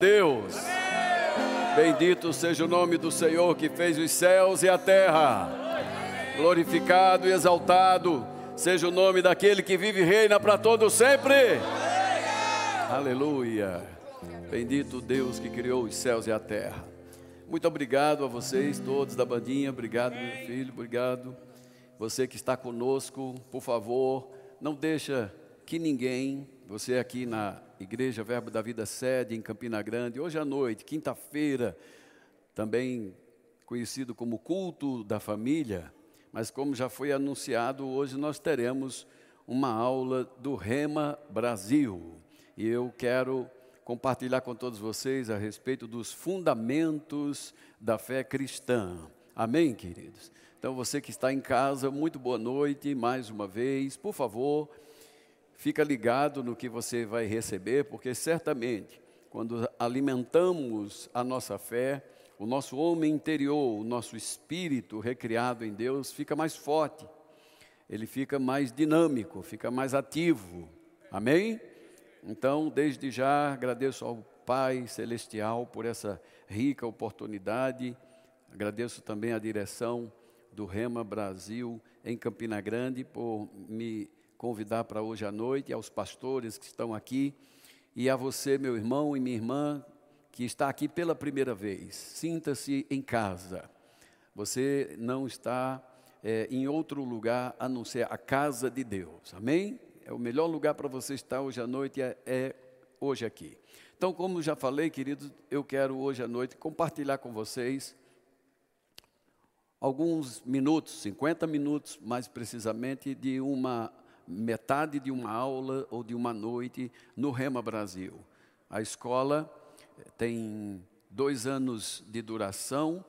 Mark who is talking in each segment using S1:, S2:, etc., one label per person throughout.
S1: Deus. Bendito seja o nome do Senhor que fez os céus e a terra. Glorificado e exaltado seja o nome daquele que vive e reina para todo sempre. Aleluia. Bendito Deus que criou os céus e a terra. Muito obrigado a vocês todos da bandinha. Obrigado, meu filho. Obrigado. Você que está conosco, por favor, não deixa que ninguém, você aqui na Igreja Verbo da Vida Sede, em Campina Grande, hoje à noite, quinta-feira, também conhecido como culto da família, mas como já foi anunciado, hoje nós teremos uma aula do Rema Brasil. E eu quero compartilhar com todos vocês a respeito dos fundamentos da fé cristã. Amém, queridos? Então, você que está em casa, muito boa noite mais uma vez. Por favor, Fica ligado no que você vai receber, porque certamente, quando alimentamos a nossa fé, o nosso homem interior, o nosso espírito recriado em Deus fica mais forte, ele fica mais dinâmico, fica mais ativo. Amém? Então, desde já, agradeço ao Pai Celestial por essa rica oportunidade, agradeço também a direção do Rema Brasil em Campina Grande por me convidar para hoje à noite, aos pastores que estão aqui, e a você, meu irmão e minha irmã, que está aqui pela primeira vez. Sinta-se em casa. Você não está é, em outro lugar a não ser a casa de Deus. Amém? É o melhor lugar para você estar hoje à noite é, é hoje aqui. Então, como já falei, queridos, eu quero hoje à noite compartilhar com vocês alguns minutos, 50 minutos mais precisamente, de uma metade de uma aula ou de uma noite no Rema Brasil. A escola eh, tem dois anos de duração,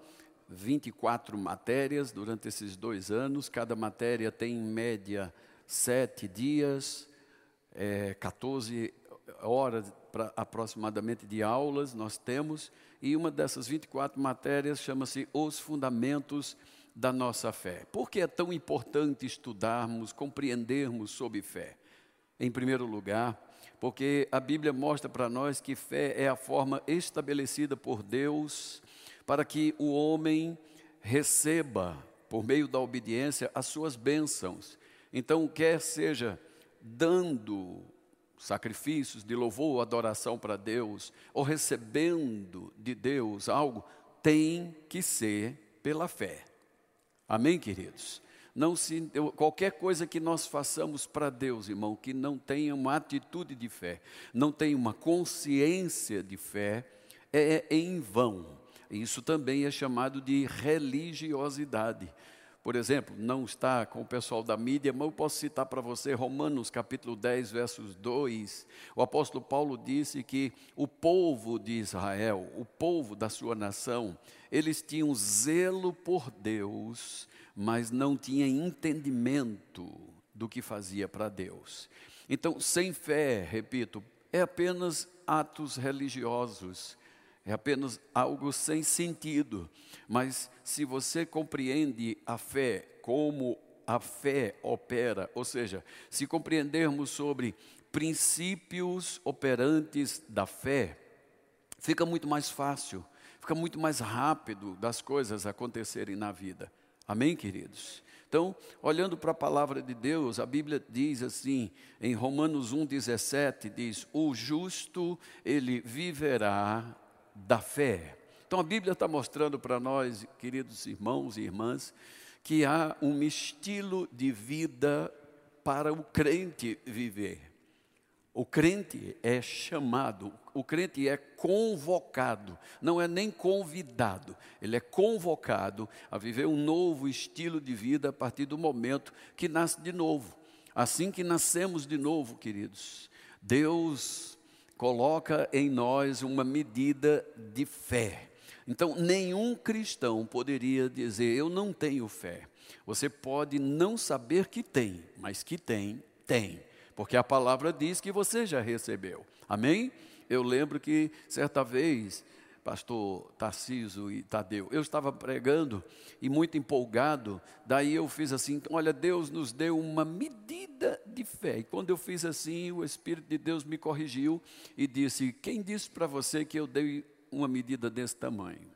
S1: 24 matérias durante esses dois anos. Cada matéria tem, em média, sete dias, é, 14 horas pra, aproximadamente de aulas nós temos. E uma dessas 24 matérias chama-se Os Fundamentos da nossa fé. Por que é tão importante estudarmos, compreendermos sobre fé? Em primeiro lugar, porque a Bíblia mostra para nós que fé é a forma estabelecida por Deus para que o homem receba, por meio da obediência, as suas bênçãos. Então, quer seja dando sacrifícios de louvor ou adoração para Deus, ou recebendo de Deus algo, tem que ser pela fé. Amém, queridos? Não se, qualquer coisa que nós façamos para Deus, irmão, que não tenha uma atitude de fé, não tenha uma consciência de fé, é em vão. Isso também é chamado de religiosidade. Por exemplo, não está com o pessoal da mídia, mas eu posso citar para você Romanos capítulo 10, versos 2. O apóstolo Paulo disse que o povo de Israel, o povo da sua nação, eles tinham zelo por Deus, mas não tinham entendimento do que fazia para Deus. Então, sem fé, repito, é apenas atos religiosos é apenas algo sem sentido. Mas se você compreende a fé como a fé opera, ou seja, se compreendermos sobre princípios operantes da fé, fica muito mais fácil, fica muito mais rápido das coisas acontecerem na vida. Amém, queridos? Então, olhando para a palavra de Deus, a Bíblia diz assim, em Romanos 1,17, diz: O justo, ele viverá da fé. Então a Bíblia está mostrando para nós, queridos irmãos e irmãs, que há um estilo de vida para o crente viver. O crente é chamado, o crente é convocado, não é nem convidado, ele é convocado a viver um novo estilo de vida a partir do momento que nasce de novo. Assim que nascemos de novo, queridos, Deus coloca em nós uma medida de fé. Então, nenhum cristão poderia dizer: Eu não tenho fé. Você pode não saber que tem, mas que tem, tem. Porque a palavra diz que você já recebeu. Amém? Eu lembro que certa vez pastor Tarciso e Tadeu. Eu estava pregando e muito empolgado, daí eu fiz assim: olha, Deus nos deu uma medida de fé. E quando eu fiz assim, o Espírito de Deus me corrigiu e disse: Quem disse para você que eu dei uma medida desse tamanho?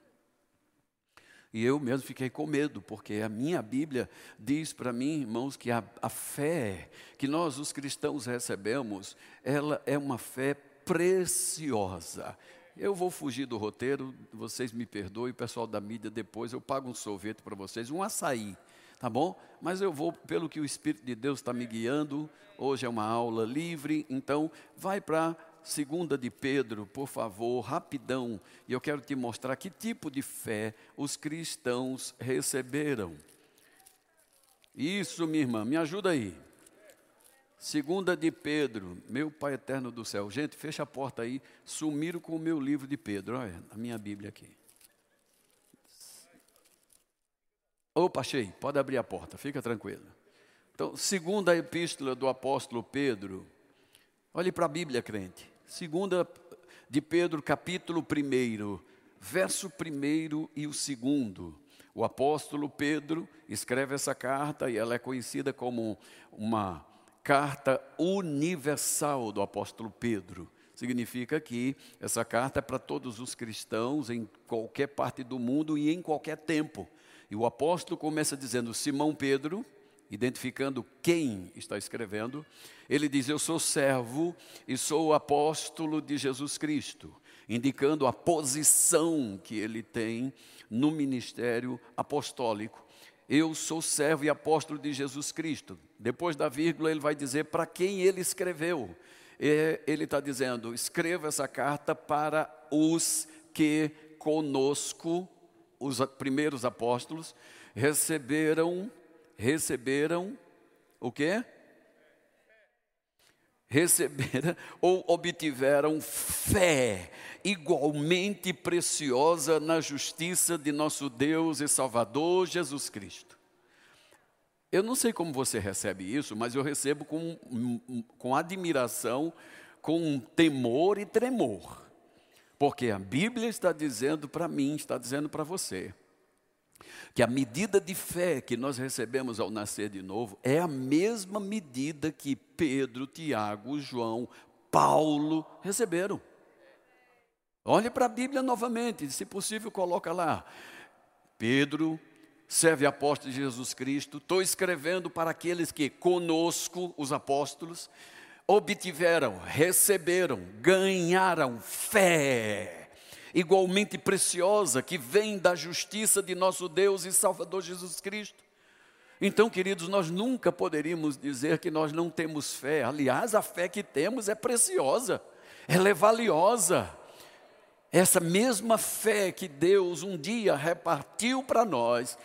S1: E eu mesmo fiquei com medo, porque a minha Bíblia diz para mim, irmãos, que a, a, fé que nós, os cristãos, recebemos, ela é uma fé preciosa. Eu vou fugir do roteiro, vocês me perdoem, o pessoal da mídia, depois eu pago um sorvete para vocês, um açaí, tá bom? Mas eu vou pelo que o Espírito de Deus está me guiando. Hoje é uma aula livre, então vai para segunda de Pedro, por favor, rapidão, e eu quero te mostrar que tipo de fé os cristãos receberam. Isso, minha irmã, me ajuda aí. Segunda de Pedro, meu Pai eterno do céu. Gente, fecha a porta aí. Sumiram com o meu livro de Pedro. Olha, a minha Bíblia aqui. Opa, achei. Pode abrir a porta, fica tranquilo. Então, segunda epístola do apóstolo Pedro. Olhe para a Bíblia, crente. Segunda de Pedro, capítulo 1, verso 1 e o segundo. O apóstolo Pedro escreve essa carta e ela é conhecida como uma carta universal do apóstolo Pedro. Significa que essa carta é para todos os cristãos em qualquer parte do mundo e em qualquer tempo. E o apóstolo começa dizendo: Simão Pedro, identificando quem está escrevendo, ele diz: Eu sou servo e sou apóstolo de Jesus Cristo, indicando a posição que ele tem no ministério apostólico. Eu sou servo e apóstolo de Jesus Cristo. Depois da vírgula, ele vai dizer para quem ele escreveu. Ele está dizendo: escreva essa carta para os que conosco, os primeiros apóstolos, receberam, receberam o quê? Receberam ou obtiveram fé igualmente preciosa na justiça de nosso Deus e Salvador Jesus Cristo. Eu não sei como você recebe isso, mas eu recebo com, com admiração, com temor e tremor. Porque a Bíblia está dizendo para mim, está dizendo para você, que a medida de fé que nós recebemos ao nascer de novo é a mesma medida que Pedro, Tiago, João, Paulo receberam. Olhe para a Bíblia novamente, se possível, coloca lá. Pedro, serve apóstolo de Jesus Cristo, estou escrevendo para aqueles que conosco, os apóstolos, obtiveram, receberam, ganharam fé, igualmente preciosa, que vem da justiça de nosso Deus e Salvador Jesus Cristo. Então, queridos, nós nunca poderíamos dizer que nós não temos fé. Aliás, a fé que temos é preciosa, ela é valiosa. Essa mesma fé que Deus um dia repartiu para nós,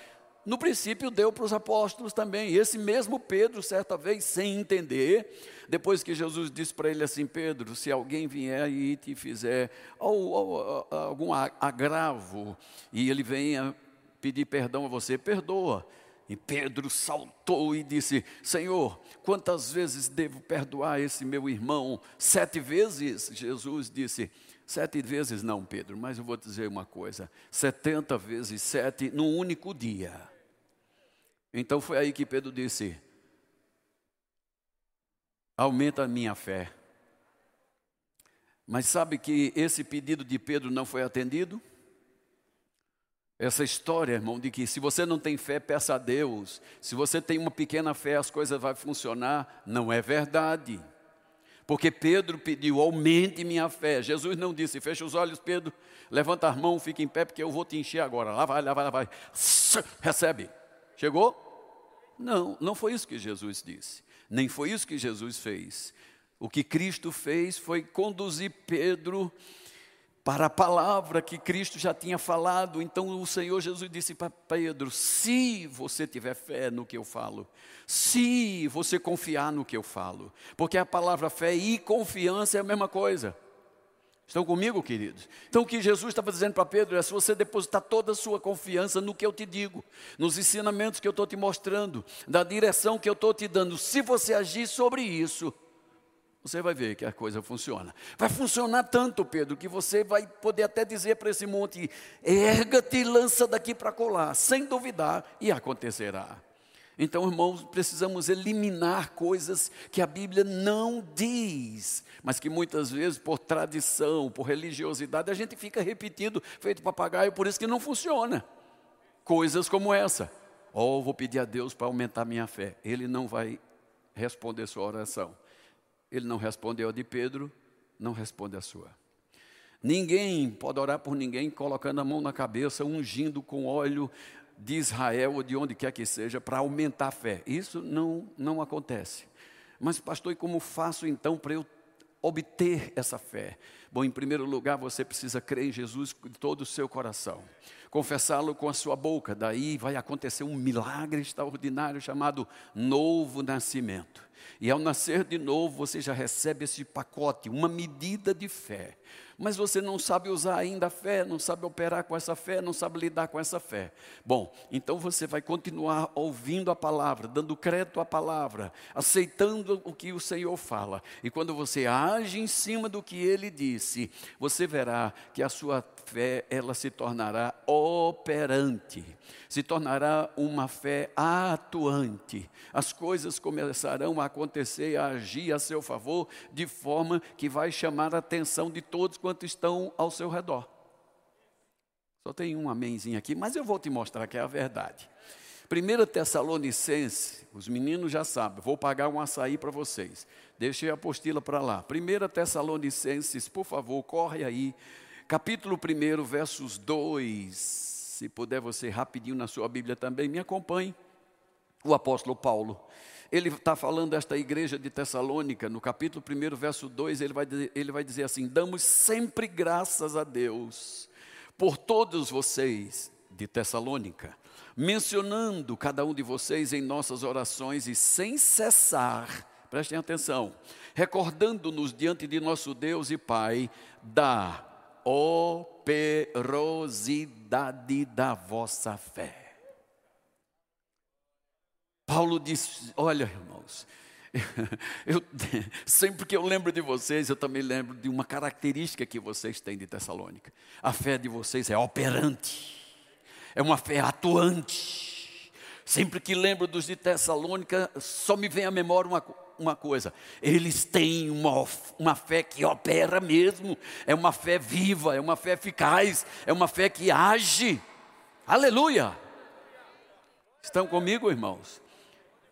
S1: no princípio deu para os apóstolos também. E esse mesmo Pedro, certa vez, sem entender, depois que Jesus disse para ele assim: Pedro, se alguém vier e te fizer ou, ou, algum agravo, e ele venha pedir perdão a você, perdoa. E Pedro saltou e disse: Senhor, quantas vezes devo perdoar esse meu irmão? Sete vezes? Jesus disse: Sete vezes não, Pedro, mas eu vou dizer uma coisa: setenta vezes sete num único dia. Então foi aí que Pedro disse: aumenta a minha fé. Mas sabe que esse pedido de Pedro não foi atendido? Essa história, irmão, de que se você não tem fé, peça a Deus. Se você tem uma pequena fé, as coisas vão funcionar. Não é verdade. Porque Pedro pediu, aumente minha fé. Jesus não disse, fecha os olhos, Pedro, levanta as mãos, fica em pé, porque eu vou te encher agora. Lá vai, lá vai, lá vai. Recebe. Chegou? Não, não foi isso que Jesus disse. Nem foi isso que Jesus fez. O que Cristo fez foi conduzir Pedro para a palavra que Cristo já tinha falado. Então o Senhor Jesus disse para Pedro: se você tiver fé no que eu falo, se você confiar no que eu falo, porque a palavra fé e confiança é a mesma coisa. Estão comigo, queridos? Então o que Jesus estava dizendo para Pedro é: se você depositar toda a sua confiança no que eu te digo, nos ensinamentos que eu estou te mostrando, na direção que eu estou te dando, se você agir sobre isso, Você vai ver que a coisa funciona. Vai funcionar tanto, Pedro, que você vai poder até dizer para esse monte: erga-te e lança daqui para colar, sem duvidar, e acontecerá. Então, irmãos, precisamos eliminar coisas que a Bíblia não diz, mas que muitas vezes, por tradição, por religiosidade, a gente fica repetindo, feito papagaio, por isso que não funciona. Coisas como essa. Oh, vou pedir a Deus para aumentar minha fé. Ele não vai responder sua oração. Ele não respondeu a de Pedro, não responde a sua. Ninguém pode orar por ninguém colocando a mão na cabeça, ungindo com óleo de Israel ou de onde quer que seja para aumentar a fé. Isso não, não acontece. Mas, pastor, e como faço então para eu obter essa fé? Bom, em primeiro lugar, você precisa crer em Jesus de todo o seu coração, confessá-lo com a sua boca, daí vai acontecer um milagre extraordinário chamado novo nascimento. E ao nascer de novo, você já recebe esse pacote, uma medida de fé. Mas você não sabe usar ainda a fé, não sabe operar com essa fé, não sabe lidar com essa fé. Bom, então você vai continuar ouvindo a palavra, dando crédito à palavra, aceitando o que o Senhor fala. E quando você age em cima do que ele disse, você verá que a sua fé ela se tornará operante, se tornará uma fé atuante. As coisas começarão a acontecer, a agir a seu favor, de forma que vai chamar a atenção de todos quanto estão ao seu redor. Só tem um amenzinho aqui, mas eu vou te mostrar que é a verdade. 1 Tessalonicense, os meninos já sabem, vou pagar um açaí para vocês. Deixei a apostila para lá. 1 Tessalonicenses, por favor, corre aí capítulo 1, versos 2. Se puder você rapidinho na sua Bíblia também, me acompanhe. O apóstolo Paulo, ele está falando desta igreja de Tessalônica, no capítulo 1, verso 2, ele vai, dizer, ele vai dizer assim: Damos sempre graças a Deus por todos vocês de Tessalônica, mencionando cada um de vocês em nossas orações e sem cessar, prestem atenção, recordando-nos diante de nosso Deus e Pai da operosidade da vossa fé. Paulo disse: Olha, irmãos, eu, sempre que eu lembro de vocês, eu também lembro de uma característica que vocês têm de Tessalônica. A fé de vocês é operante, é uma fé atuante. Sempre que lembro dos de Tessalônica, só me vem à memória uma, uma coisa: eles têm uma, uma fé que opera mesmo, é uma fé viva, é uma fé eficaz, é uma fé que age. Aleluia! Estão comigo, irmãos?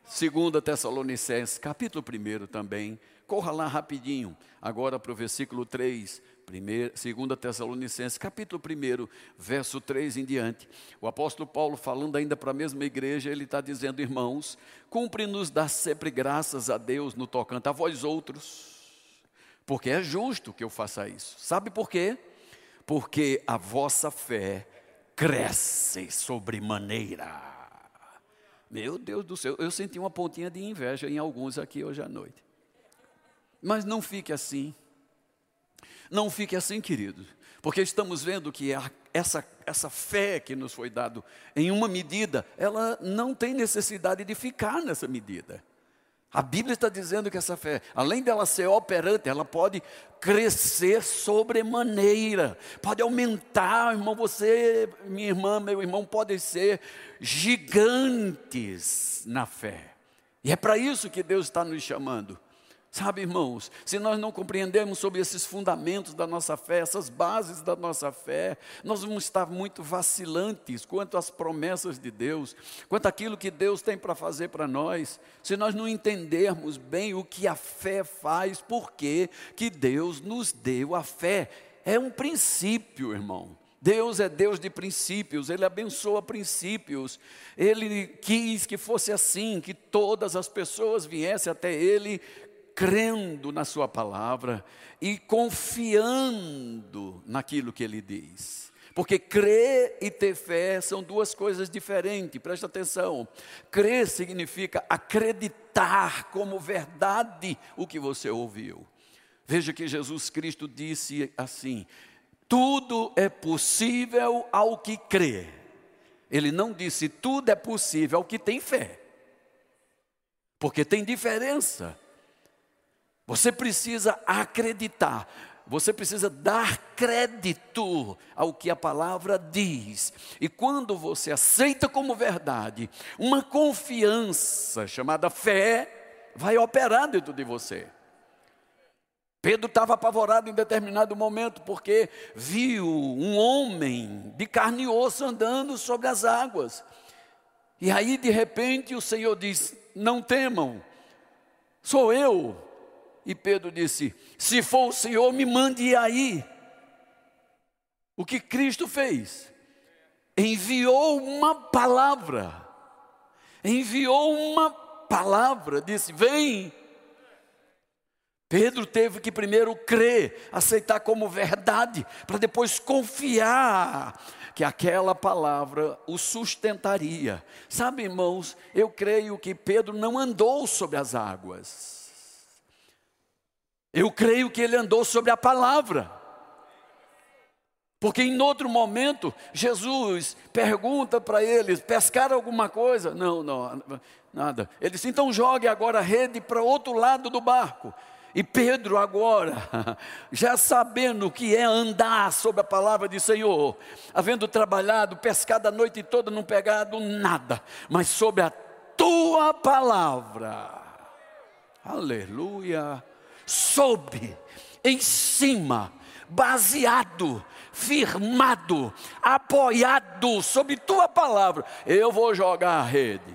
S1: Segunda Tessalonicenses, capítulo 1 também. Corra lá rapidinho, agora para o versículo 3, Primeiro, 2 Tessalonicenses, capítulo 1, verso 3 em diante. O apóstolo Paulo, falando ainda para a mesma igreja, ele está dizendo: Irmãos, cumpre-nos dar sempre graças a Deus no tocante a vós outros, porque é justo que eu faça isso. Sabe por quê? Porque a vossa fé cresce sobremaneira. Meu Deus do céu, eu senti uma pontinha de inveja em alguns aqui hoje à noite. Mas não fique assim. Não fique assim, querido, porque estamos vendo que a, essa, essa fé que nos foi dado em uma medida, ela não tem necessidade de ficar nessa medida. A Bíblia está dizendo que essa fé, além dela ser operante, ela pode crescer sobremaneira, pode aumentar, irmão, você, minha irmã, meu irmão, podem ser gigantes na fé. E é para isso que Deus está nos chamando. Sabe, irmãos, se nós não compreendermos sobre esses fundamentos da nossa fé, essas bases da nossa fé, nós vamos estar muito vacilantes quanto às promessas de Deus, quanto àquilo que Deus tem para fazer para nós. Se nós não entendermos bem o que a fé faz, por que Deus nos deu a fé. É um princípio, irmão. Deus é Deus de princípios, Ele abençoa princípios. Ele quis que fosse assim, que todas as pessoas viessem até Ele crendo na Sua palavra e confiando naquilo que Ele diz. Porque crer e ter fé são duas coisas diferentes, presta atenção. Crer significa acreditar como verdade o que você ouviu. Veja que Jesus Cristo disse assim: tudo é possível ao que crê. Ele não disse tudo é possível ao que tem fé. Porque tem diferença. Você precisa acreditar. Você precisa dar crédito ao que a palavra diz. E quando você aceita como verdade, uma confiança chamada fé vai operar dentro de você. Pedro estava apavorado em determinado momento porque viu um homem de carne e osso andando sobre as águas. E aí, de repente, o Senhor diz: Não temam, sou eu. E Pedro disse: Se for o Senhor, me mande aí. O que Cristo fez? Enviou uma palavra. Enviou uma palavra, disse: Vem. Pedro teve que primeiro crer, aceitar como verdade, para depois confiar que aquela palavra o sustentaria. Sabe, irmãos, eu creio que Pedro não andou sobre as águas. Eu creio que ele andou sobre a palavra. Porque em outro momento, Jesus pergunta para eles: pescaram alguma coisa? Não, não, nada. Ele disse: então jogue agora a rede para outro lado do barco. E Pedro, agora, já sabendo o que é andar sobre a palavra de Senhor, havendo trabalhado, pescado a noite toda, não pegado nada, mas sobre a tua palavra, aleluia, soube, em cima, baseado, firmado, apoiado sobre tua palavra, eu vou jogar a rede.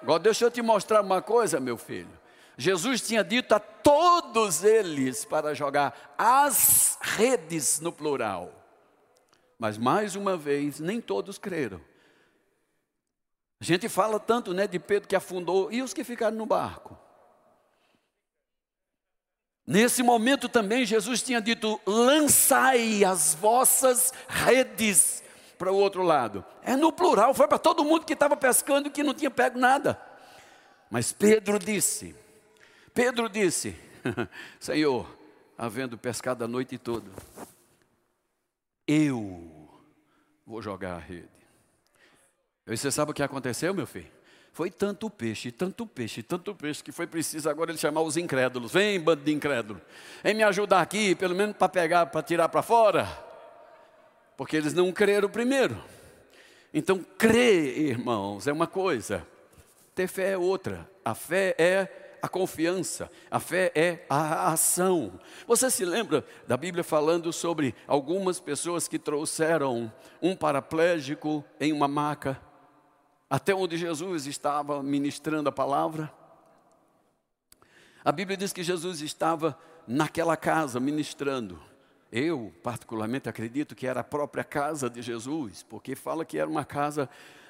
S1: Agora, deixa eu te mostrar uma coisa, meu filho. Jesus tinha dito a todos eles para jogar as redes no plural. Mas mais uma vez, nem todos creram. A gente fala tanto né, de Pedro que afundou e os que ficaram no barco. Nesse momento também Jesus tinha dito: lançai as vossas redes para o outro lado. É no plural, foi para todo mundo que estava pescando e que não tinha pego nada. Mas Pedro disse: Pedro disse: Senhor, havendo pescado a noite toda, eu vou jogar a rede. E você sabe o que aconteceu, meu filho? Foi tanto peixe, tanto peixe, tanto peixe, que foi preciso agora ele chamar os incrédulos. Vem, bando de incrédulo. Vem me ajudar aqui, pelo menos para pegar, para tirar para fora. Porque eles não creram primeiro. Então, crer, irmãos, é uma coisa. Ter fé é outra. A fé é a confiança, a fé é a ação. Você se lembra da Bíblia falando sobre algumas pessoas que trouxeram um paraplégico em uma maca, até onde Jesus estava ministrando a palavra? A Bíblia diz que Jesus estava naquela casa ministrando. Eu, particularmente, acredito que era a própria casa de Jesus, porque fala que era uma casa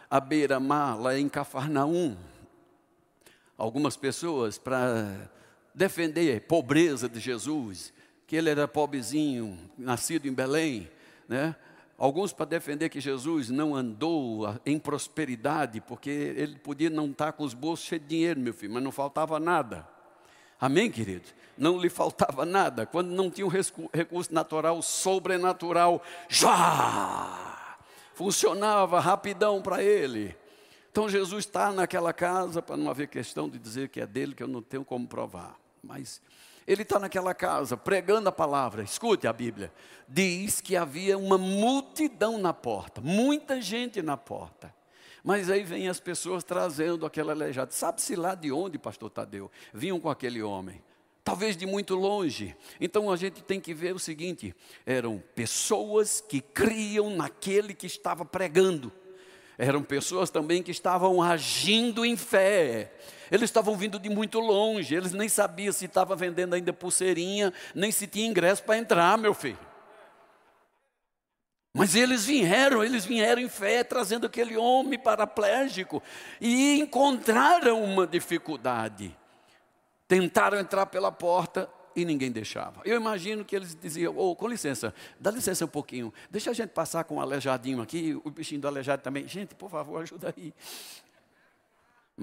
S1: à beira-mar, lá em Cafarnaum algumas pessoas para defender a pobreza de Jesus, que ele era pobrezinho, nascido em Belém, né? Alguns para defender que Jesus não andou em prosperidade, porque ele podia não estar com os bolsos cheios de dinheiro, meu filho, mas não faltava nada. Amém, querido? Não lhe faltava nada. Quando não tinha um recurso natural, sobrenatural, já funcionava rapidão para ele. Então Jesus está naquela casa, para não haver questão de dizer que é dele, que eu não tenho como provar. Mas ele está naquela casa, pregando a palavra. Escute a Bíblia. Diz que havia uma multidão na porta, muita gente na porta. Mas aí vem as pessoas trazendo aquele aleijado. Sabe-se lá de onde, pastor Tadeu? Vinham com aquele homem. Talvez de muito longe. Então a gente tem que ver o seguinte: eram pessoas que criam naquele que estava pregando eram pessoas também que estavam agindo em fé. Eles estavam vindo de muito longe, eles nem sabiam se estava vendendo ainda pulseirinha, nem se tinha ingresso para entrar, meu filho. Mas eles vieram, eles vieram em fé, trazendo aquele homem paraplégico e encontraram uma dificuldade. Tentaram entrar pela porta, e ninguém deixava. Eu imagino que eles diziam, oh, com licença, dá licença um pouquinho, deixa a gente passar com um aleijadinho aqui, o bichinho do aleijado também. Gente, por favor, ajuda aí.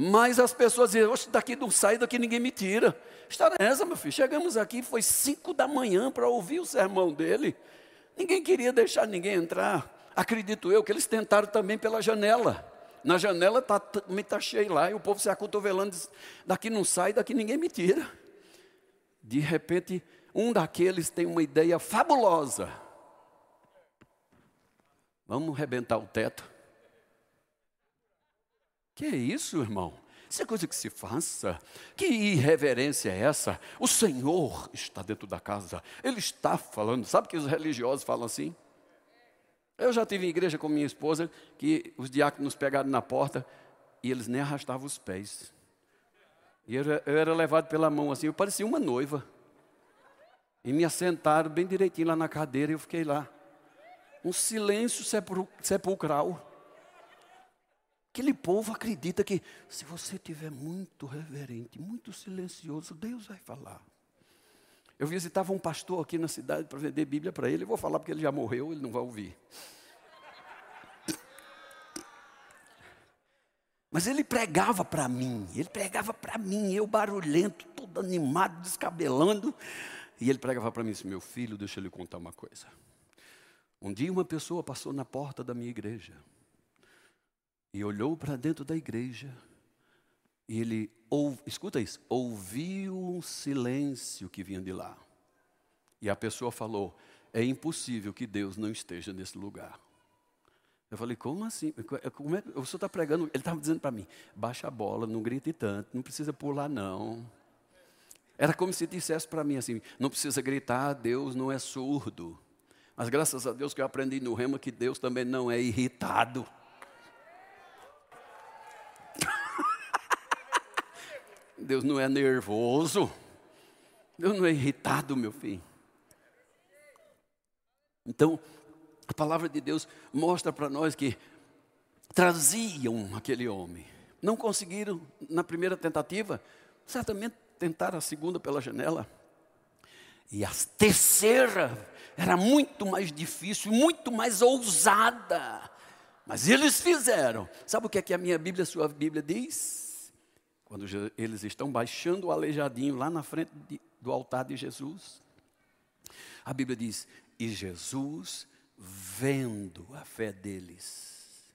S1: Mas as pessoas diziam, oxe, daqui não sai, daqui ninguém me tira. História é essa, meu filho? Chegamos aqui, foi cinco da manhã para ouvir o sermão dele. Ninguém queria deixar ninguém entrar. Acredito eu que eles tentaram também pela janela. Na janela está tá cheio lá, e o povo se acotovelando, daqui não sai, daqui ninguém me tira. De repente, um daqueles tem uma ideia fabulosa. Vamos rebentar o teto. Que é isso, irmão? Isso é coisa que se faça. Que irreverência é essa? O Senhor está dentro da casa. Ele está falando. Sabe que os religiosos falam assim? Eu já tive em igreja com minha esposa que os diáconos pegaram na porta e eles nem arrastavam os pés. E eu eu era levado pela mão assim, eu parecia uma noiva. E me assentaram bem direitinho lá na cadeira e eu fiquei lá. Um silêncio sepulcral. Aquele povo acredita que se você tiver muito reverente, muito silencioso, Deus vai falar. Eu visitava um pastor aqui na cidade para vender Bíblia para ele. Eu vou falar porque ele já morreu, ele não vai ouvir. Mas ele pregava para mim, ele pregava para mim, eu barulhento, todo animado, descabelando. E ele pregava para mim assim: Meu filho, deixa eu lhe contar uma coisa. Um dia uma pessoa passou na porta da minha igreja e olhou para dentro da igreja e ele, ou, escuta isso, ouviu um silêncio que vinha de lá. E a pessoa falou: É impossível que Deus não esteja nesse lugar. Eu falei, como assim? Como é, o senhor está pregando? Ele estava dizendo para mim: baixa a bola, não grite tanto, não precisa pular, não. Era como se dissesse para mim assim: não precisa gritar, Deus não é surdo. Mas graças a Deus que eu aprendi no rema que Deus também não é irritado. Deus não é nervoso. Deus não é irritado, meu filho. Então, a palavra de Deus mostra para nós que traziam aquele homem. Não conseguiram na primeira tentativa, certamente tentaram a segunda pela janela. E a terceira era muito mais difícil, muito mais ousada. Mas eles fizeram. Sabe o que é que a minha Bíblia, a sua Bíblia diz? Quando eles estão baixando o aleijadinho lá na frente de, do altar de Jesus, a Bíblia diz: E Jesus, vendo a fé deles,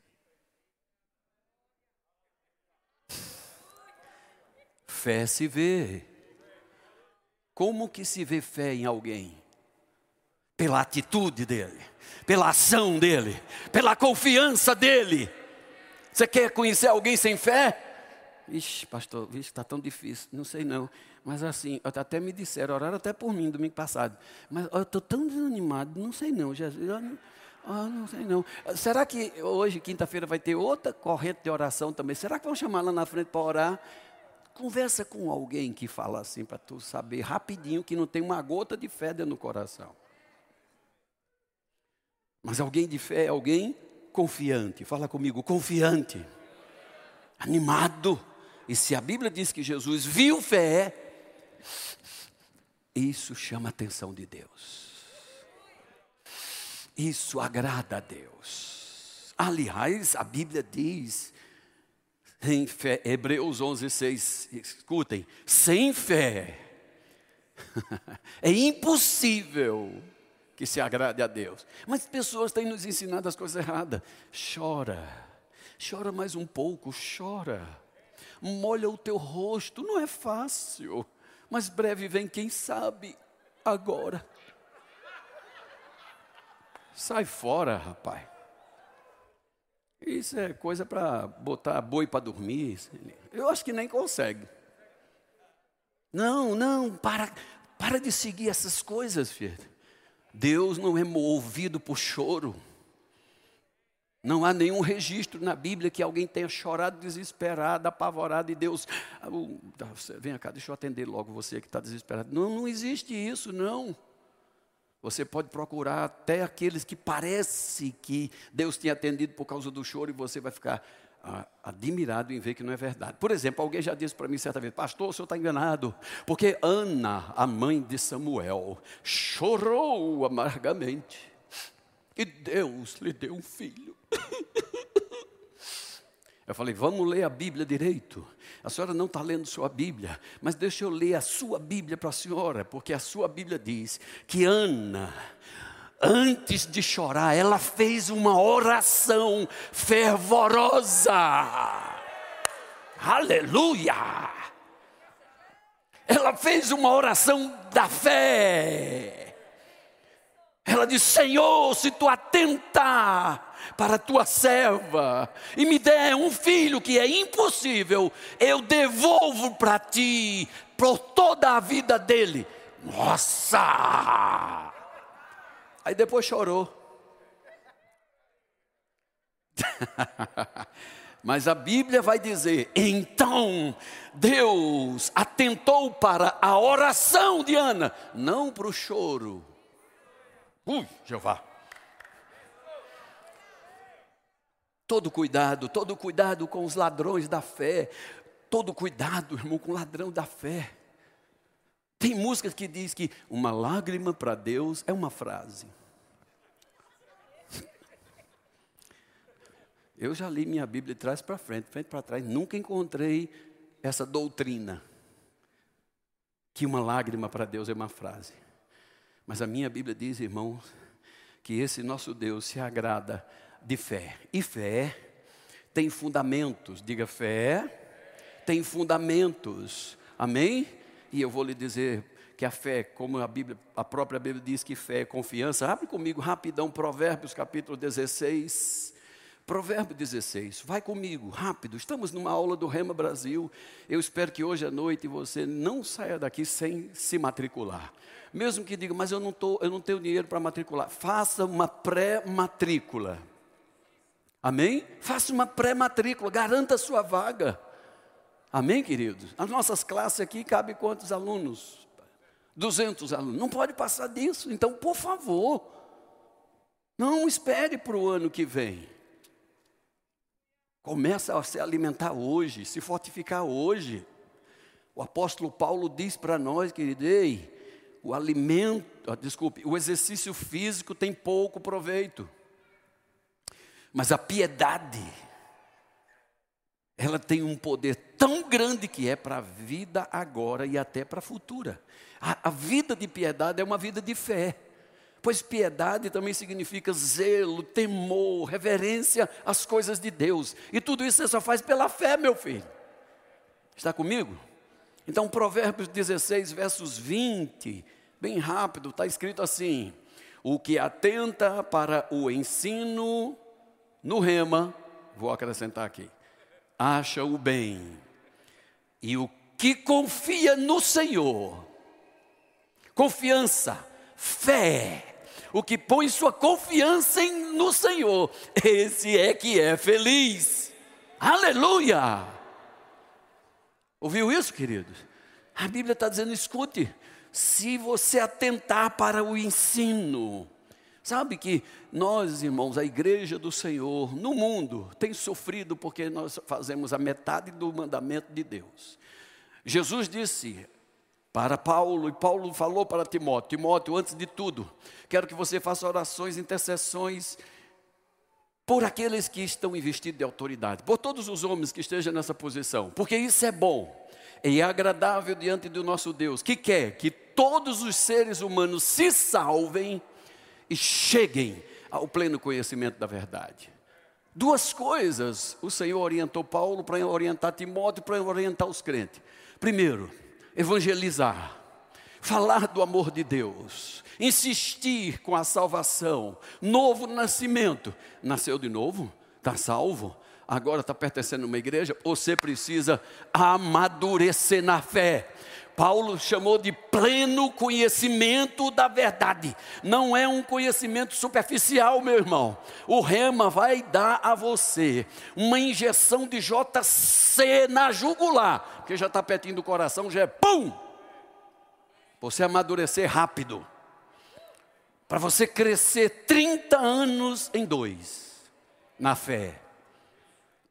S1: fé se vê. Como que se vê fé em alguém? Pela atitude dele, pela ação dele, pela confiança dele. Você quer conhecer alguém sem fé? Ixi, pastor, vixe, está tão difícil. Não sei não. Mas assim, até me disseram, oraram até por mim domingo passado. Mas eu estou tão desanimado, não sei não, Jesus. Eu não, ah, não sei não. Será que hoje, quinta-feira, vai ter outra corrente de oração também? Será que vão chamar lá na frente para orar? Conversa com alguém que fala assim, para tu saber rapidinho que não tem uma gota de fé dentro do coração. Mas alguém de fé é alguém confiante. Fala comigo, confiante. Animado. E se a Bíblia diz que Jesus viu fé, isso chama a atenção de Deus. Isso agrada a Deus. Aliás, a Bíblia diz em fé, Hebreus 11, 6, escutem, sem fé é impossível que se agrade a Deus. Mas pessoas têm nos ensinado as coisas erradas. Chora, chora mais um pouco, chora molha o teu rosto, não é fácil, mas breve vem, quem sabe, agora. Sai fora, rapaz. Isso é coisa para botar boi para dormir. Eu acho que nem consegue. Não, não, para, para de seguir essas coisas, filho. Deus não é movido por choro. Não há nenhum registro na Bíblia que alguém tenha chorado desesperado, apavorado e Deus. Ah, tá, vem cá, deixa eu atender logo você que está desesperado. Não, não existe isso, não. Você pode procurar até aqueles que parece que Deus tinha atendido por causa do choro e você vai ficar ah, admirado em ver que não é verdade. Por exemplo, alguém já disse para mim certa vez, pastor, o senhor está enganado, porque Ana, a mãe de Samuel, chorou amargamente e Deus lhe deu um filho. Eu falei, vamos ler a Bíblia direito. A senhora não está lendo sua Bíblia, mas deixa eu ler a sua Bíblia para a senhora, porque a sua Bíblia diz que Ana, antes de chorar, ela fez uma oração fervorosa. Aleluia! ela fez uma oração da fé. Ela disse: Senhor, se tu atenta para a tua serva e me der um filho que é impossível, eu devolvo para ti por toda a vida dele. Nossa! Aí depois chorou. Mas a Bíblia vai dizer: então Deus atentou para a oração de Ana, não para o choro. Ui, Jeová. Todo cuidado, todo cuidado com os ladrões da fé. Todo cuidado, irmão, com o ladrão da fé. Tem músicas que diz que uma lágrima para Deus é uma frase. Eu já li minha Bíblia de trás para frente, frente para trás, nunca encontrei essa doutrina que uma lágrima para Deus é uma frase. Mas a minha Bíblia diz, irmãos, que esse nosso Deus se agrada de fé. E fé tem fundamentos. Diga fé, tem fundamentos. Amém? E eu vou lhe dizer que a fé, como a, Bíblia, a própria Bíblia diz que fé é confiança. Abre comigo rapidão, Provérbios capítulo 16. Provérbio 16, vai comigo, rápido. Estamos numa aula do Rema Brasil. Eu espero que hoje à noite você não saia daqui sem se matricular. Mesmo que diga, mas eu não, tô, eu não tenho dinheiro para matricular. Faça uma pré-matrícula. Amém? Faça uma pré-matrícula, garanta a sua vaga. Amém, queridos? As nossas classes aqui cabe quantos alunos? 200 alunos. Não pode passar disso. Então, por favor, não espere para o ano que vem. Começa a se alimentar hoje, se fortificar hoje. O apóstolo Paulo diz para nós, querido, ei, o alimento, ah, desculpe, o exercício físico tem pouco proveito. Mas a piedade, ela tem um poder tão grande que é para a vida agora e até para a futura. A, a vida de piedade é uma vida de fé. Pois piedade também significa zelo, temor, reverência às coisas de Deus. E tudo isso você só faz pela fé, meu filho. Está comigo? Então, Provérbios 16, versos 20, bem rápido, está escrito assim: O que atenta para o ensino no rema, vou acrescentar aqui, acha o bem. E o que confia no Senhor, confiança, fé, o que põe sua confiança em, no Senhor, esse é que é feliz. Aleluia! Ouviu isso, queridos? A Bíblia está dizendo: escute, se você atentar para o ensino, sabe que nós, irmãos, a igreja do Senhor no mundo tem sofrido porque nós fazemos a metade do mandamento de Deus. Jesus disse: para Paulo, e Paulo falou para Timóteo: Timóteo, antes de tudo, quero que você faça orações, intercessões por aqueles que estão investidos de autoridade, por todos os homens que estejam nessa posição, porque isso é bom e é agradável diante do nosso Deus, que quer que todos os seres humanos se salvem e cheguem ao pleno conhecimento da verdade. Duas coisas o Senhor orientou Paulo para orientar Timóteo, para orientar os crentes. Primeiro, evangelizar, falar do amor de Deus, insistir com a salvação, novo nascimento. Nasceu de novo? Está salvo? Agora está pertencendo a uma igreja? Você precisa amadurecer na fé. Paulo chamou de pleno conhecimento da verdade. Não é um conhecimento superficial, meu irmão. O rema vai dar a você uma injeção de JC na jugular, porque já está pertinho do coração, já é pum! Você amadurecer rápido. Para você crescer 30 anos em dois, na fé.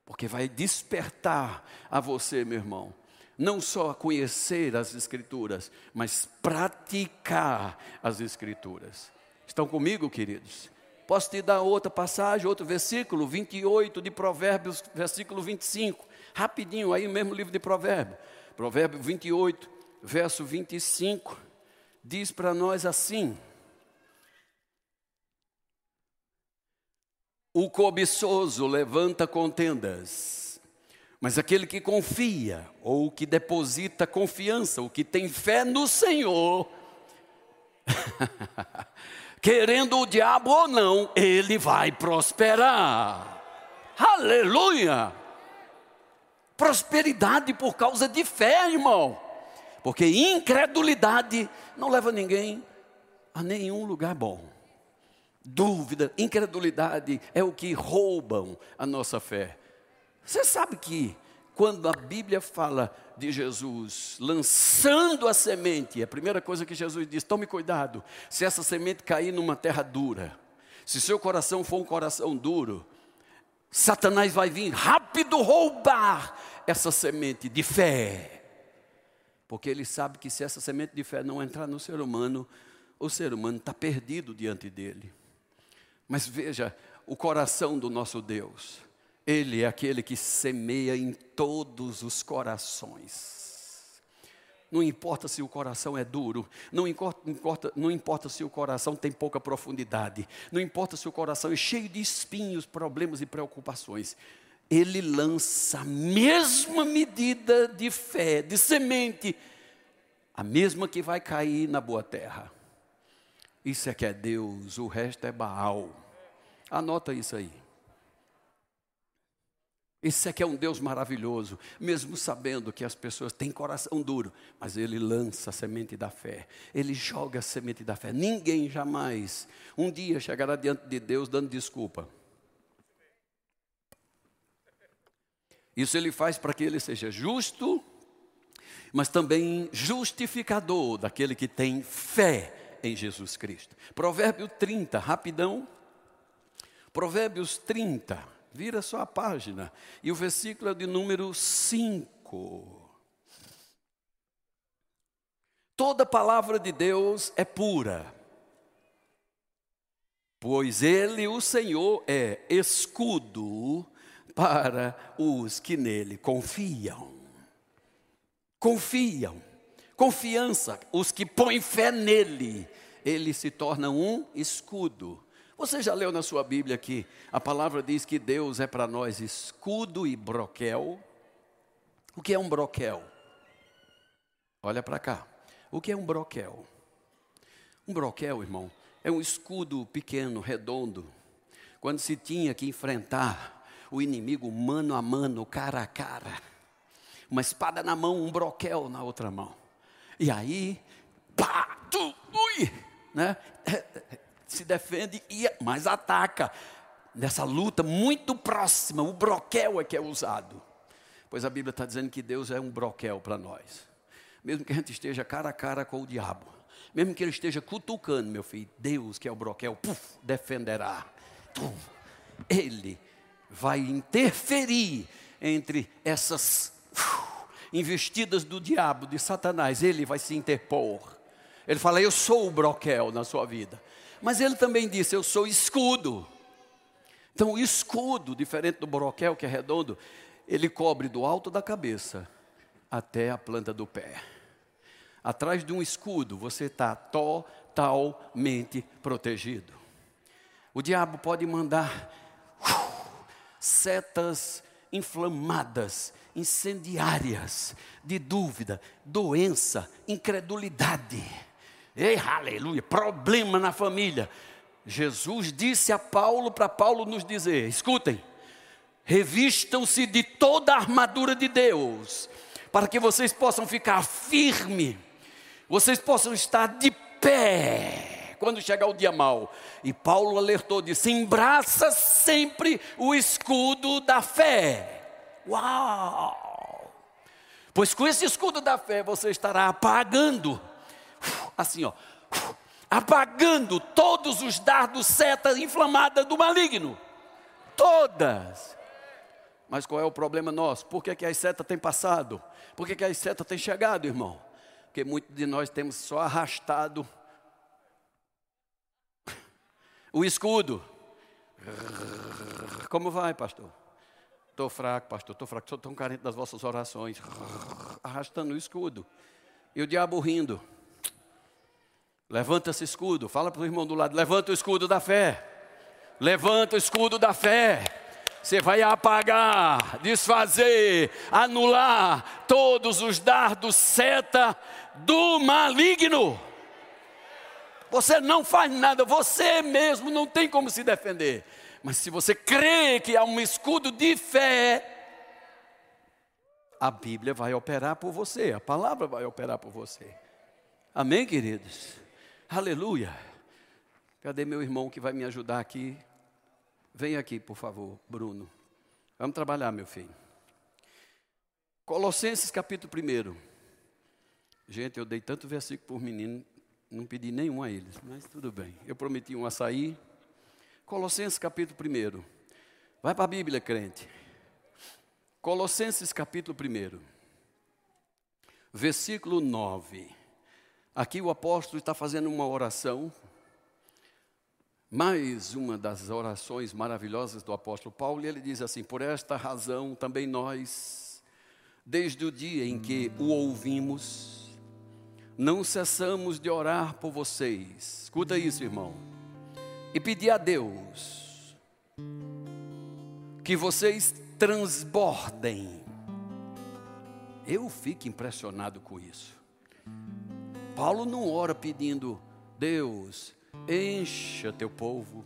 S1: Porque vai despertar a você, meu irmão, não só conhecer as Escrituras, mas praticar as Escrituras. Estão comigo, queridos? Posso te dar outra passagem, outro versículo, 28 de Provérbios, versículo 25. Rapidinho, aí mesmo livro de Provérbios. Provérbio 28, verso 25. Diz para nós assim: O cobiçoso levanta contendas Mas aquele que confia, ou que deposita confiança, o que tem fé no Senhor, querendo o diabo ou não, ele vai prosperar. Aleluia! Prosperidade por causa de fé, irmão. Porque incredulidade não leva ninguém a nenhum lugar bom. Dúvida, incredulidade é o que roubam a nossa fé. Você sabe que quando a Bíblia fala de Jesus lançando a semente, a primeira coisa que Jesus diz: tome cuidado, se essa semente cair numa terra dura, se seu coração for um coração duro, Satanás vai vir rápido roubar essa semente de fé. Porque ele sabe que se essa semente de fé não entrar no ser humano, o ser humano está perdido diante dele. Mas veja o coração do nosso Deus. Ele é aquele que semeia em todos os corações. Não importa se o coração é duro, não importa, não importa se o coração tem pouca profundidade, não importa se o coração é cheio de espinhos, problemas e preocupações. Ele lança a mesma medida de fé, de semente, a mesma que vai cair na boa terra. Isso é que é Deus, o resto é Baal. Anota isso aí. Esse que é um Deus maravilhoso, mesmo sabendo que as pessoas têm coração duro, mas Ele lança a semente da fé, Ele joga a semente da fé. Ninguém jamais um dia chegará diante de Deus dando desculpa. Isso Ele faz para que Ele seja justo, mas também justificador daquele que tem fé em Jesus Cristo. Provérbio 30, rapidão. Provérbios 30, vira só a página. E o versículo é de número 5. Toda palavra de Deus é pura, pois Ele, o Senhor, é escudo para os que nele confiam. Confiam confiança, os que põem fé nele, ele se torna um escudo. Você já leu na sua Bíblia que a palavra diz que Deus é para nós escudo e broquel? O que é um broquel? Olha para cá. O que é um broquel? Um broquel, irmão, é um escudo pequeno, redondo. Quando se tinha que enfrentar o inimigo mano a mano, cara a cara. Uma espada na mão, um broquel na outra mão. E aí, pá, tu, ui, né? Se defende, e mas ataca. Nessa luta muito próxima, o broquel é que é usado. Pois a Bíblia está dizendo que Deus é um broquel para nós. Mesmo que a gente esteja cara a cara com o diabo. Mesmo que ele esteja cutucando, meu filho, Deus, que é o broquel, defenderá. Ele vai interferir entre essas investidas do diabo, de Satanás, ele vai se interpor. Ele fala: Eu sou o broquel na sua vida. Mas ele também disse: Eu sou escudo. Então, o escudo, diferente do broquel, que é redondo, ele cobre do alto da cabeça até a planta do pé. Atrás de um escudo, você está totalmente protegido. O diabo pode mandar uh, setas inflamadas incendiárias de dúvida, doença, incredulidade. Ei, aleluia, problema na família. Jesus disse a Paulo para Paulo nos dizer: escutem, revistam-se de toda a armadura de Deus, para que vocês possam ficar firmes, vocês possam estar de pé quando chegar o dia mau. E Paulo alertou, disse: embraça sempre o escudo da fé. Uau! Pois com esse escudo da fé você estará apagando, assim ó, apagando todos os dardos setas inflamadas do maligno. Todas. Mas qual é o problema nosso? Por que, que as setas têm passado? Por que, que as setas têm chegado, irmão? Porque muitos de nós temos só arrastado o escudo. Como vai, pastor? Estou fraco, pastor, estou fraco, estou tão carente das vossas orações. Arrastando o escudo. E o diabo rindo. Levanta esse escudo. Fala para o irmão do lado. Levanta o escudo da fé. Levanta o escudo da fé. Você vai apagar, desfazer, anular todos os dardos seta do maligno. Você não faz nada, você mesmo não tem como se defender. Mas se você crê que há um escudo de fé, a Bíblia vai operar por você, a palavra vai operar por você. Amém, queridos? Aleluia. Cadê meu irmão que vai me ajudar aqui? Vem aqui, por favor, Bruno. Vamos trabalhar, meu filho. Colossenses capítulo 1. Gente, eu dei tanto versículo por menino, não pedi nenhum a eles, mas tudo bem. Eu prometi um açaí. Colossenses capítulo 1. Vai para a Bíblia, crente. Colossenses capítulo 1, versículo 9. Aqui o apóstolo está fazendo uma oração, mais uma das orações maravilhosas do apóstolo Paulo, e ele diz assim: Por esta razão também nós, desde o dia em que o ouvimos, não cessamos de orar por vocês. Escuta isso, irmão. E pedir a Deus que vocês transbordem. Eu fico impressionado com isso. Paulo não ora pedindo, Deus, encha teu povo.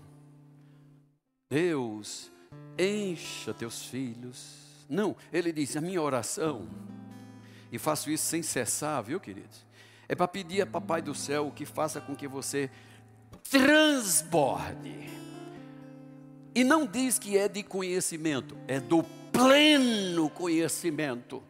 S1: Deus, encha teus filhos. Não, ele diz: a minha oração, e faço isso sem cessar, viu, queridos? É para pedir a Papai do céu que faça com que você transborde e não diz que é de conhecimento, é do pleno conhecimento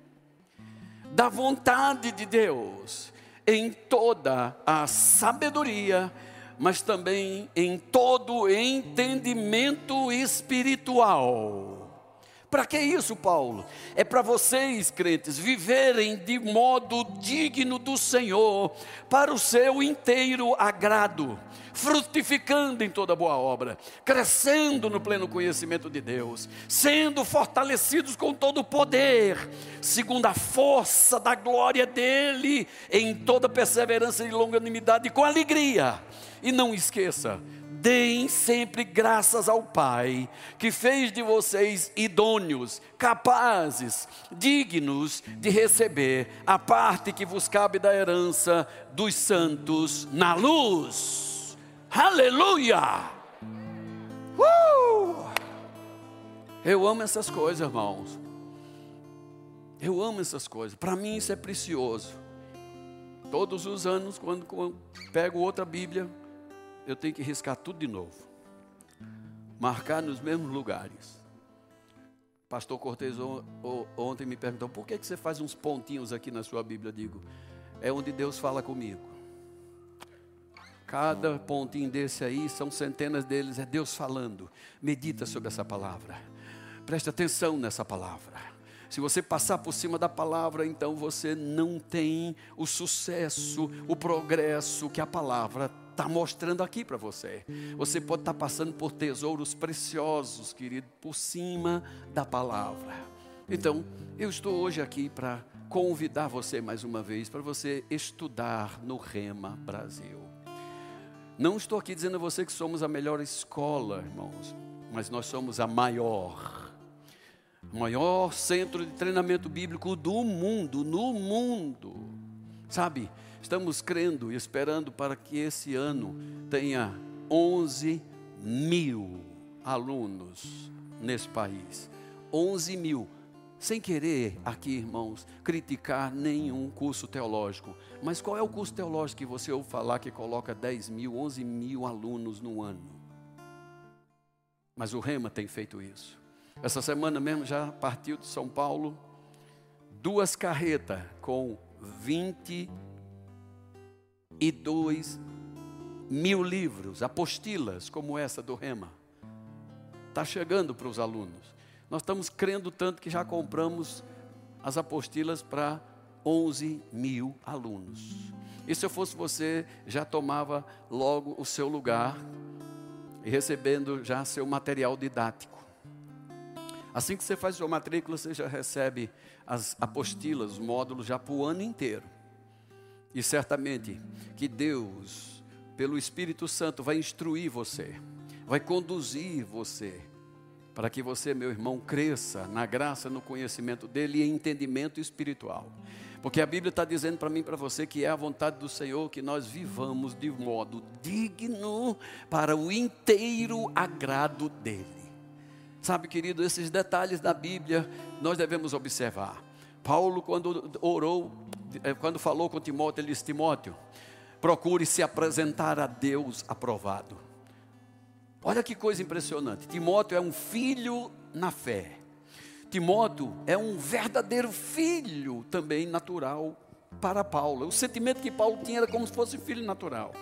S1: da vontade de Deus em toda a sabedoria, mas também em todo entendimento espiritual para que isso, Paulo? É para vocês, crentes, viverem de modo digno do Senhor, para o seu inteiro agrado, frutificando em toda boa obra, crescendo no pleno conhecimento de Deus, sendo fortalecidos com todo o poder, segundo a força da glória dele, em toda perseverança e longanimidade, com alegria. E não esqueça, Deem sempre graças ao Pai, que fez de vocês idôneos, capazes, dignos de receber a parte que vos cabe da herança dos santos na luz. Aleluia! Uh! Eu amo essas coisas, irmãos. Eu amo essas coisas. Para mim isso é precioso. Todos os anos, quando, quando pego outra Bíblia, eu tenho que riscar tudo de novo. Marcar nos mesmos lugares. Pastor Cortez ontem me perguntou: por que você faz uns pontinhos aqui na sua Bíblia? Eu digo: é onde Deus fala comigo. Cada pontinho desse aí, são centenas deles, é Deus falando. Medita sobre essa palavra. Preste atenção nessa palavra. Se você passar por cima da palavra, então você não tem o sucesso, o progresso que a palavra está mostrando aqui para você. Você pode estar tá passando por tesouros preciosos, querido, por cima da palavra. Então, eu estou hoje aqui para convidar você mais uma vez para você estudar no Rema Brasil. Não estou aqui dizendo a você que somos a melhor escola, irmãos, mas nós somos a maior. O maior centro de treinamento bíblico do mundo, no mundo. Sabe? Estamos crendo e esperando para que esse ano tenha 11 mil alunos nesse país. 11 mil. Sem querer aqui, irmãos, criticar nenhum curso teológico. Mas qual é o curso teológico que você ouve falar que coloca 10 mil, 11 mil alunos no ano? Mas o Rema tem feito isso. Essa semana mesmo já partiu de São Paulo duas carretas com 20 e dois mil livros, apostilas como essa do Rema. Está chegando para os alunos. Nós estamos crendo tanto que já compramos as apostilas para 11 mil alunos. E se eu fosse você, já tomava logo o seu lugar e recebendo já seu material didático. Assim que você faz sua matrícula, você já recebe as apostilas, os módulos já para o ano inteiro. E certamente que Deus, pelo Espírito Santo, vai instruir você, vai conduzir você para que você, meu irmão, cresça na graça, no conhecimento dele e em entendimento espiritual. Porque a Bíblia está dizendo para mim e para você que é a vontade do Senhor que nós vivamos de modo digno para o inteiro agrado dele. Sabe, querido, esses detalhes da Bíblia nós devemos observar. Paulo, quando orou, eh, quando falou com Timóteo, ele disse: Timóteo, procure se apresentar a Deus aprovado Olha que coisa impressionante. Timóteo é um filho na fé. Timóteo é um verdadeiro filho também natural para Paulo. O sentimento que Paulo tinha era como se fosse filho natural.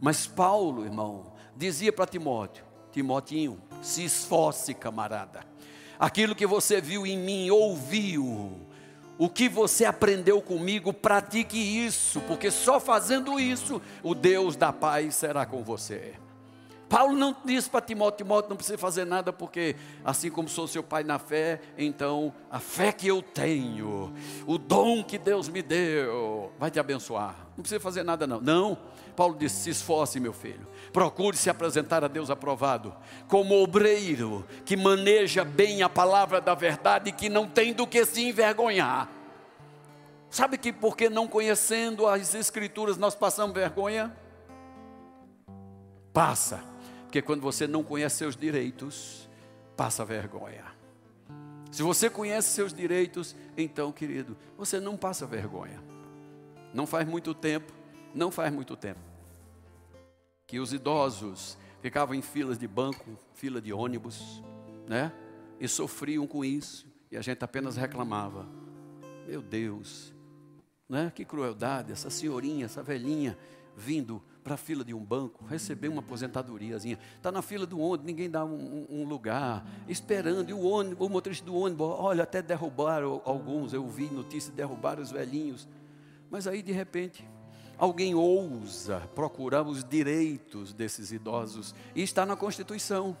S1: Mas Paulo, irmão, dizia para Timóteo: Timotinho, se esforce, camarada. Aquilo que você viu em mim, ouviu, o que você aprendeu comigo, pratique isso, porque só fazendo isso, o Deus da paz será com você. Paulo não disse para Timóteo: Timóteo não precisa fazer nada, porque assim como sou seu pai na fé, então a fé que eu tenho, o dom que Deus me deu, vai te abençoar. Não precisa fazer nada, não. Não. Paulo disse: se esforce, meu filho. Procure se apresentar a Deus aprovado, como obreiro que maneja bem a palavra da verdade e que não tem do que se envergonhar. Sabe que porque não conhecendo as Escrituras nós passamos vergonha? Passa porque quando você não conhece seus direitos, passa vergonha. Se você conhece seus direitos, então, querido, você não passa vergonha. Não faz muito tempo, não faz muito tempo, que os idosos ficavam em filas de banco, fila de ônibus, né? E sofriam com isso, e a gente apenas reclamava. Meu Deus, né? Que crueldade, essa senhorinha, essa velhinha vindo para a fila de um banco, receber uma aposentadoriazinha. Está na fila do ônibus, ninguém dá um, um, lugar, esperando. E o, ônibus, o motorista do ônibus, olha, até derrubaram alguns, eu vi notícia, derrubaram os velhinhos. Mas aí, de repente, alguém ousa procurar os direitos desses idosos. E está na Constituição.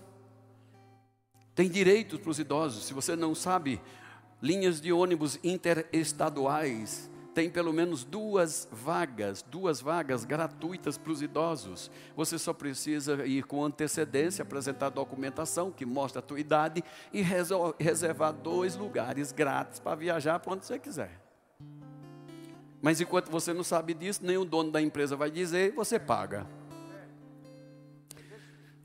S1: Tem direitos para os idosos. Se você não sabe, linhas de ônibus interestaduais tem pelo menos duas vagas, duas vagas gratuitas para os idosos. Você só precisa ir com antecedência, apresentar documentação que mostra a tua idade e reservar dois lugares grátis para viajar para onde você quiser. Mas enquanto você não sabe disso, nem o dono da empresa vai dizer, você paga.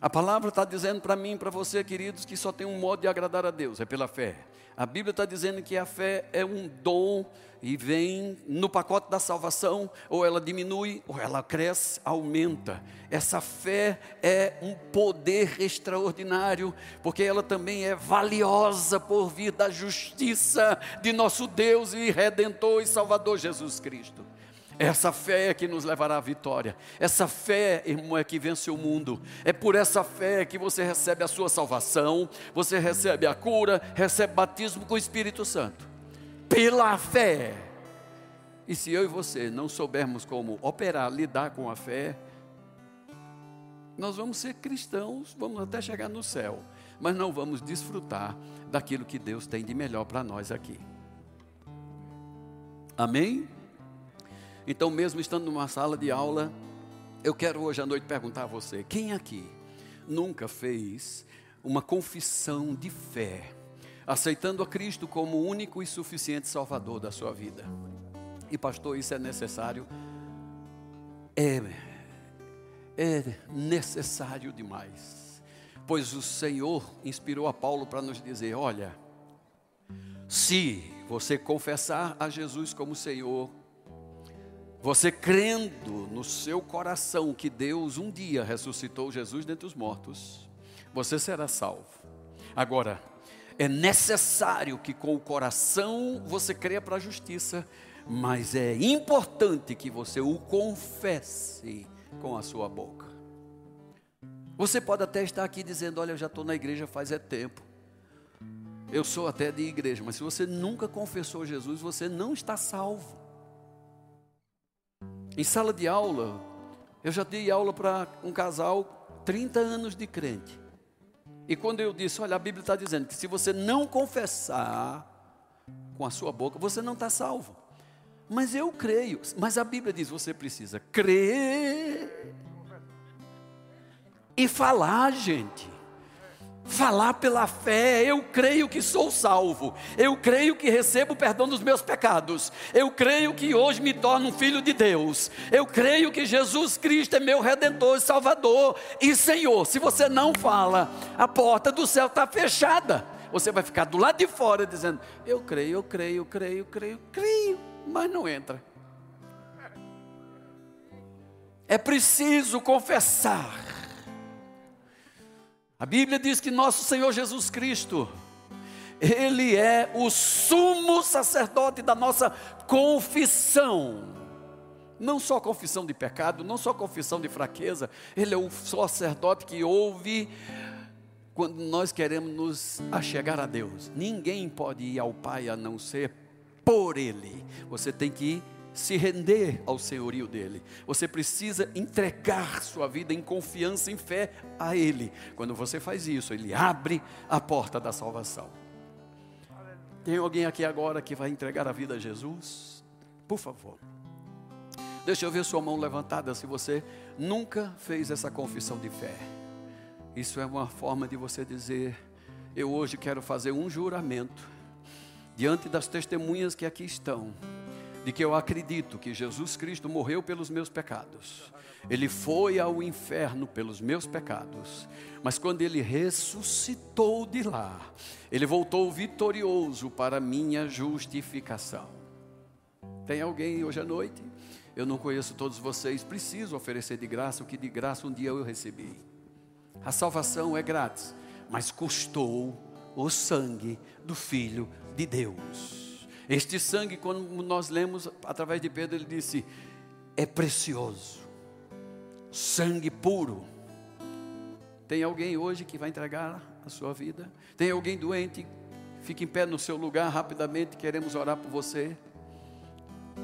S1: A palavra está dizendo para mim para você, queridos, que só tem um modo de agradar a Deus, é pela fé. A Bíblia está dizendo que a fé é um dom e vem no pacote da salvação, ou ela diminui, ou ela cresce, aumenta. Essa fé é um poder extraordinário, porque ela também é valiosa por vir da justiça de nosso Deus e Redentor e Salvador Jesus Cristo. Essa fé é que nos levará à vitória. Essa fé, irmão, é que vence o mundo. É por essa fé que você recebe a sua salvação, você recebe a cura, recebe batismo com o Espírito Santo. Pela fé. E se eu e você não soubermos como operar, lidar com a fé, nós vamos ser cristãos, vamos até chegar no céu, mas não vamos desfrutar daquilo que Deus tem de melhor para nós aqui. Amém? Então, mesmo estando numa sala de aula, eu quero hoje à noite perguntar a você: quem aqui nunca fez uma confissão de fé, aceitando a Cristo como o único e suficiente Salvador da sua vida? E, pastor, isso é necessário? É, é necessário demais, pois o Senhor inspirou a Paulo para nos dizer: olha, se você confessar a Jesus como Senhor, você crendo no seu coração que Deus um dia ressuscitou Jesus dentre os mortos, você será salvo. Agora, é necessário que com o coração você creia para a justiça, mas é importante que você o confesse com a sua boca. Você pode até estar aqui dizendo: Olha, eu já estou na igreja faz é tempo. Eu sou até de igreja, mas se você nunca confessou Jesus, você não está salvo. Em sala de aula, eu já dei aula para um casal 30 anos de crente. E quando eu disse, olha, a Bíblia está dizendo que se você não confessar com a sua boca, você não está salvo. Mas eu creio. Mas a Bíblia diz, você precisa crer e falar, gente. Falar pela fé. Eu creio que sou salvo. Eu creio que recebo o perdão dos meus pecados. Eu creio que hoje me torno um filho de Deus. Eu creio que Jesus Cristo é meu redentor, Salvador e Senhor. Se você não fala, a porta do céu está fechada. Você vai ficar do lado de fora dizendo: Eu creio, eu creio, eu creio, eu creio, creio, mas não entra. É preciso confessar a Bíblia diz que nosso Senhor Jesus Cristo, Ele é o sumo sacerdote da nossa confissão. Não só confissão de pecado, não só confissão de fraqueza, Ele é o sacerdote que ouve quando nós queremos nos achegar a Deus. Ninguém pode ir ao Pai a não ser por Ele. Você tem que ir se render ao senhorio dele. Você precisa entregar sua vida em confiança, em fé a ele. Quando você faz isso, ele abre a porta da salvação. Tem alguém aqui agora que vai entregar a vida a Jesus? Por favor. Deixa eu ver sua mão levantada se você nunca fez essa confissão de fé. Isso é uma forma de você dizer: Eu hoje quero fazer um juramento diante das testemunhas que aqui estão de que eu acredito que Jesus Cristo morreu pelos meus pecados. Ele foi ao inferno pelos meus pecados, mas quando ele ressuscitou de lá, ele voltou vitorioso para minha justificação. Tem alguém hoje à noite? Eu não conheço todos vocês, preciso oferecer de graça o que de graça um dia eu recebi. A salvação é grátis, mas custou o sangue do Filho de Deus. Este sangue, quando nós lemos através de Pedro, ele disse: é precioso, sangue puro. Tem alguém hoje que vai entregar a sua vida? Tem alguém doente? Fique em pé no seu lugar rapidamente, queremos orar por você.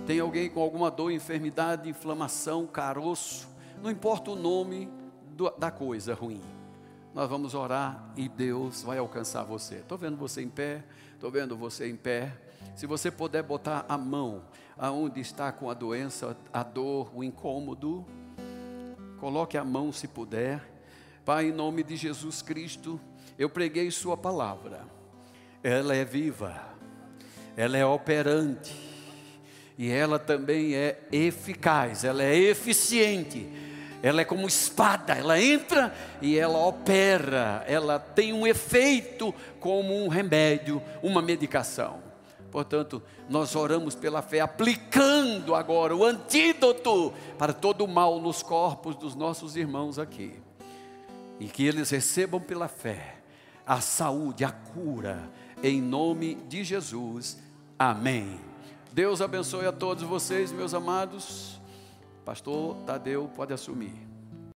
S1: Tem alguém com alguma dor, enfermidade, inflamação, caroço, não importa o nome do, da coisa ruim. Nós vamos orar e Deus vai alcançar você. Estou vendo você em pé, estou vendo você em pé. Se você puder botar a mão aonde está com a doença, a dor, o incômodo, coloque a mão se puder. Pai, em nome de Jesus Cristo, eu preguei Sua palavra. Ela é viva, ela é operante e ela também é eficaz, ela é eficiente. Ela é como espada, ela entra e ela opera, ela tem um efeito como um remédio, uma medicação. Portanto, nós oramos pela fé, aplicando agora o antídoto para todo o mal nos corpos dos nossos irmãos aqui. E que eles recebam pela fé a saúde, a cura, em nome de Jesus. Amém. Deus abençoe a todos vocês, meus amados. Pastor Tadeu, pode assumir.